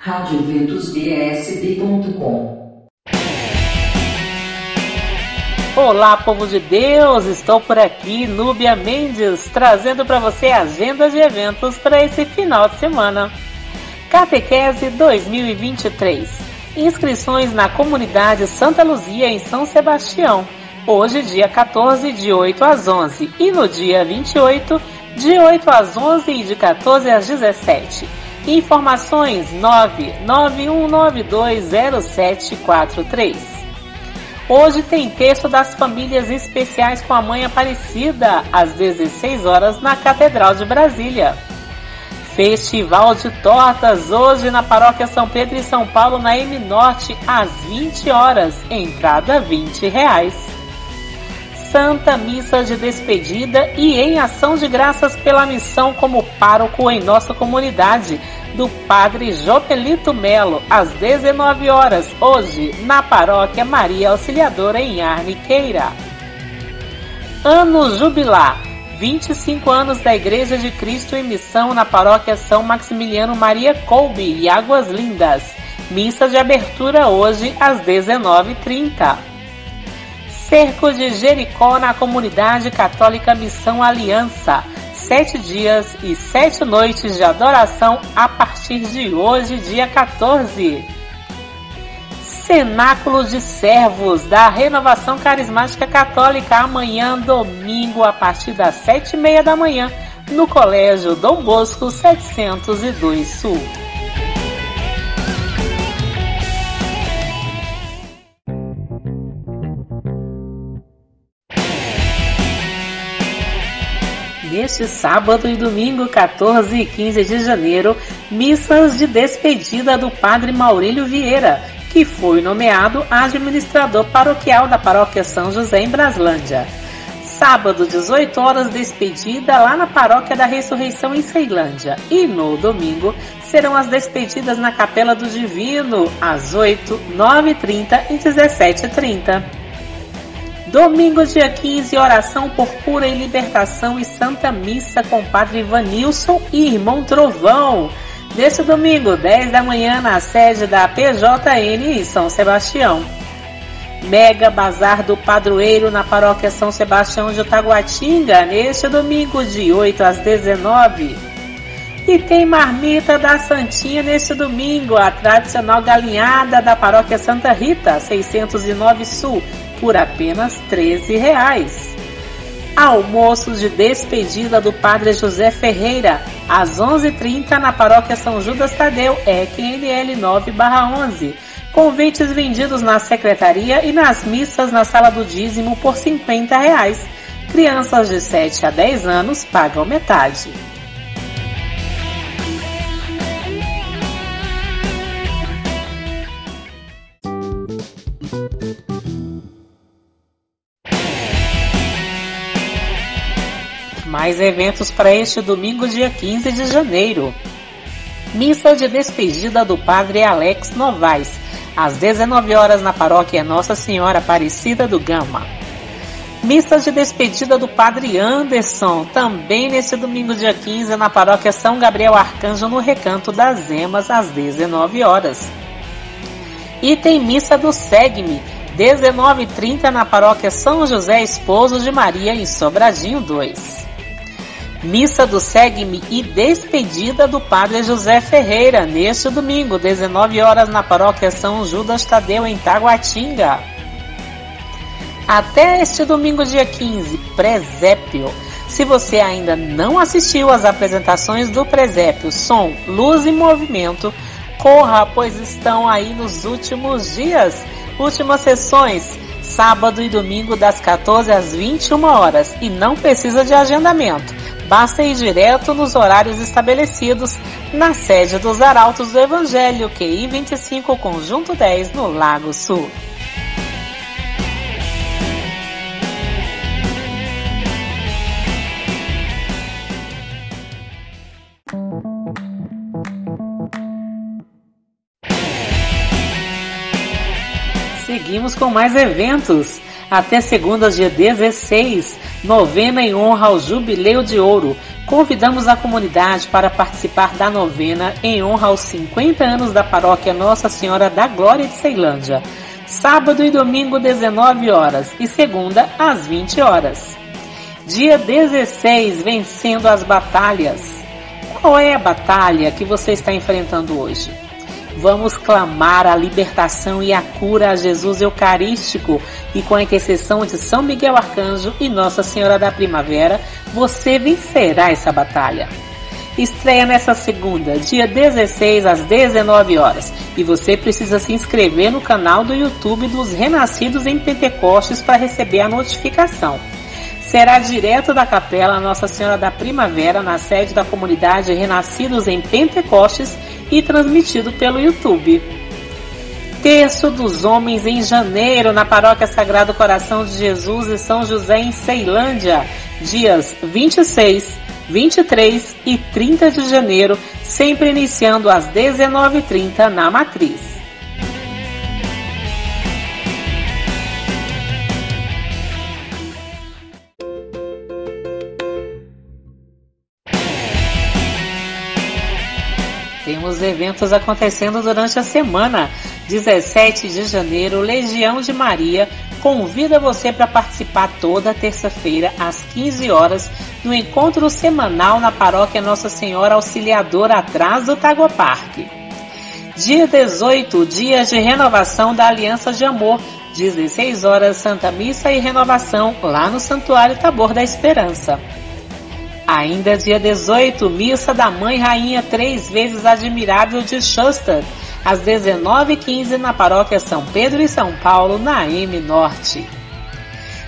radioventusbsb.com Olá, povo de Deus! Estou por aqui, Núbia Mendes, trazendo para você a agenda de eventos para esse final de semana. Catequese 2023. Inscrições na comunidade Santa Luzia em São Sebastião. Hoje, dia 14, de 8 às 11 e no dia 28, de 8 às 11 e de 14 às 17. Informações 991920743. Hoje tem texto das famílias especiais com a Mãe Aparecida, às 16 horas, na Catedral de Brasília. Festival de Tortas, hoje na Paróquia São Pedro e São Paulo, na M Norte, às 20 horas. Entrada 20 reais. Santa Missa de Despedida e em ação de graças pela missão como pároco em nossa comunidade do Padre Jopelito Melo, às 19 horas, hoje, na Paróquia Maria Auxiliadora em Arniqueira. Ano Jubilar 25 anos da Igreja de Cristo em Missão na Paróquia São Maximiliano Maria Colbe e Águas Lindas. Missa de abertura hoje às 19h30. Cerco de Jericó na Comunidade Católica Missão Aliança sete dias e sete noites de adoração a partir de hoje, dia 14. Cenáculo de Servos da Renovação Carismática Católica amanhã, domingo, a partir das sete e meia da manhã, no Colégio Dom Bosco 702 Sul. Neste sábado e domingo 14 e 15 de janeiro, missas de despedida do Padre Maurílio Vieira, que foi nomeado administrador paroquial da Paróquia São José em Braslândia. Sábado, 18 horas, despedida lá na Paróquia da Ressurreição em Ceilândia. E no domingo serão as despedidas na Capela do Divino, às 8, 9h30 e 17h30. Domingo, dia 15, oração por cura e libertação e Santa Missa com Padre Ivanilson e Irmão Trovão. Nesse domingo, 10 da manhã, na sede da PJN em São Sebastião. Mega Bazar do Padroeiro na Paróquia São Sebastião de Taguatinga, neste domingo, de 8 às 19. E tem marmita da Santinha neste domingo, a tradicional galinhada da Paróquia Santa Rita, 609 Sul, por apenas 13 reais. Almoços de despedida do Padre José Ferreira, às 11h30 na Paróquia São Judas Tadeu, EQNL 9-11. Convites vendidos na secretaria e nas missas na sala do dízimo por 50 reais. Crianças de 7 a 10 anos pagam metade. Mais eventos para este domingo, dia 15 de janeiro. Missa de despedida do Padre Alex Novaes, às 19 horas na paróquia Nossa Senhora Aparecida do Gama. Missa de despedida do Padre Anderson, também neste domingo, dia 15, na paróquia São Gabriel Arcanjo, no Recanto das Emas, às 19 horas. E tem missa do Segme, 19h30 na paróquia São José Esposo de Maria, em Sobradinho 2. Missa do Segue-me e despedida do Padre José Ferreira, neste domingo, 19 horas, na paróquia São Judas Tadeu, em Taguatinga. Até este domingo, dia 15, Presépio. Se você ainda não assistiu às apresentações do Presépio Som, Luz e Movimento, corra, pois estão aí nos últimos dias. Últimas sessões, sábado e domingo, das 14 às 21 horas, e não precisa de agendamento Basta ir direto nos horários estabelecidos na sede dos Arautos do Evangelho, QI 25, Conjunto 10, no Lago Sul. Seguimos com mais eventos. Até segunda, dia 16, novena em honra ao Jubileu de Ouro. Convidamos a comunidade para participar da novena em honra aos 50 anos da paróquia Nossa Senhora da Glória de Ceilândia. Sábado e domingo, 19 horas e segunda, às 20 horas. Dia 16, vencendo as batalhas. Qual é a batalha que você está enfrentando hoje? Vamos clamar a libertação e a cura a Jesus Eucarístico. E com a intercessão de São Miguel Arcanjo e Nossa Senhora da Primavera, você vencerá essa batalha. Estreia nessa segunda, dia 16 às 19 horas, e você precisa se inscrever no canal do YouTube dos Renascidos em Pentecostes para receber a notificação. Será direto da capela Nossa Senhora da Primavera, na sede da comunidade Renascidos em Pentecostes e transmitido pelo YouTube. Terço dos Homens em janeiro, na Paróquia Sagrado Coração de Jesus e São José em Ceilândia, dias 26, 23 e 30 de janeiro, sempre iniciando às 19h30 na Matriz. Temos eventos acontecendo durante a semana. 17 de janeiro, Legião de Maria convida você para participar toda terça-feira às 15 horas no encontro semanal na paróquia Nossa Senhora Auxiliadora atrás do Tagua Parque. Dia 18, dias de renovação da Aliança de Amor, 16 horas Santa Missa e renovação lá no Santuário Tabor da Esperança. Ainda dia 18, Missa da Mãe Rainha Três Vezes Admirável de Schuster, às 19h15 na Paróquia São Pedro e São Paulo, na M Norte.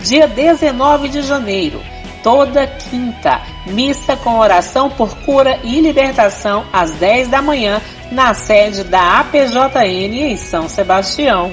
Dia 19 de janeiro, toda quinta, missa com oração por cura e libertação às 10 da manhã, na sede da APJN em São Sebastião.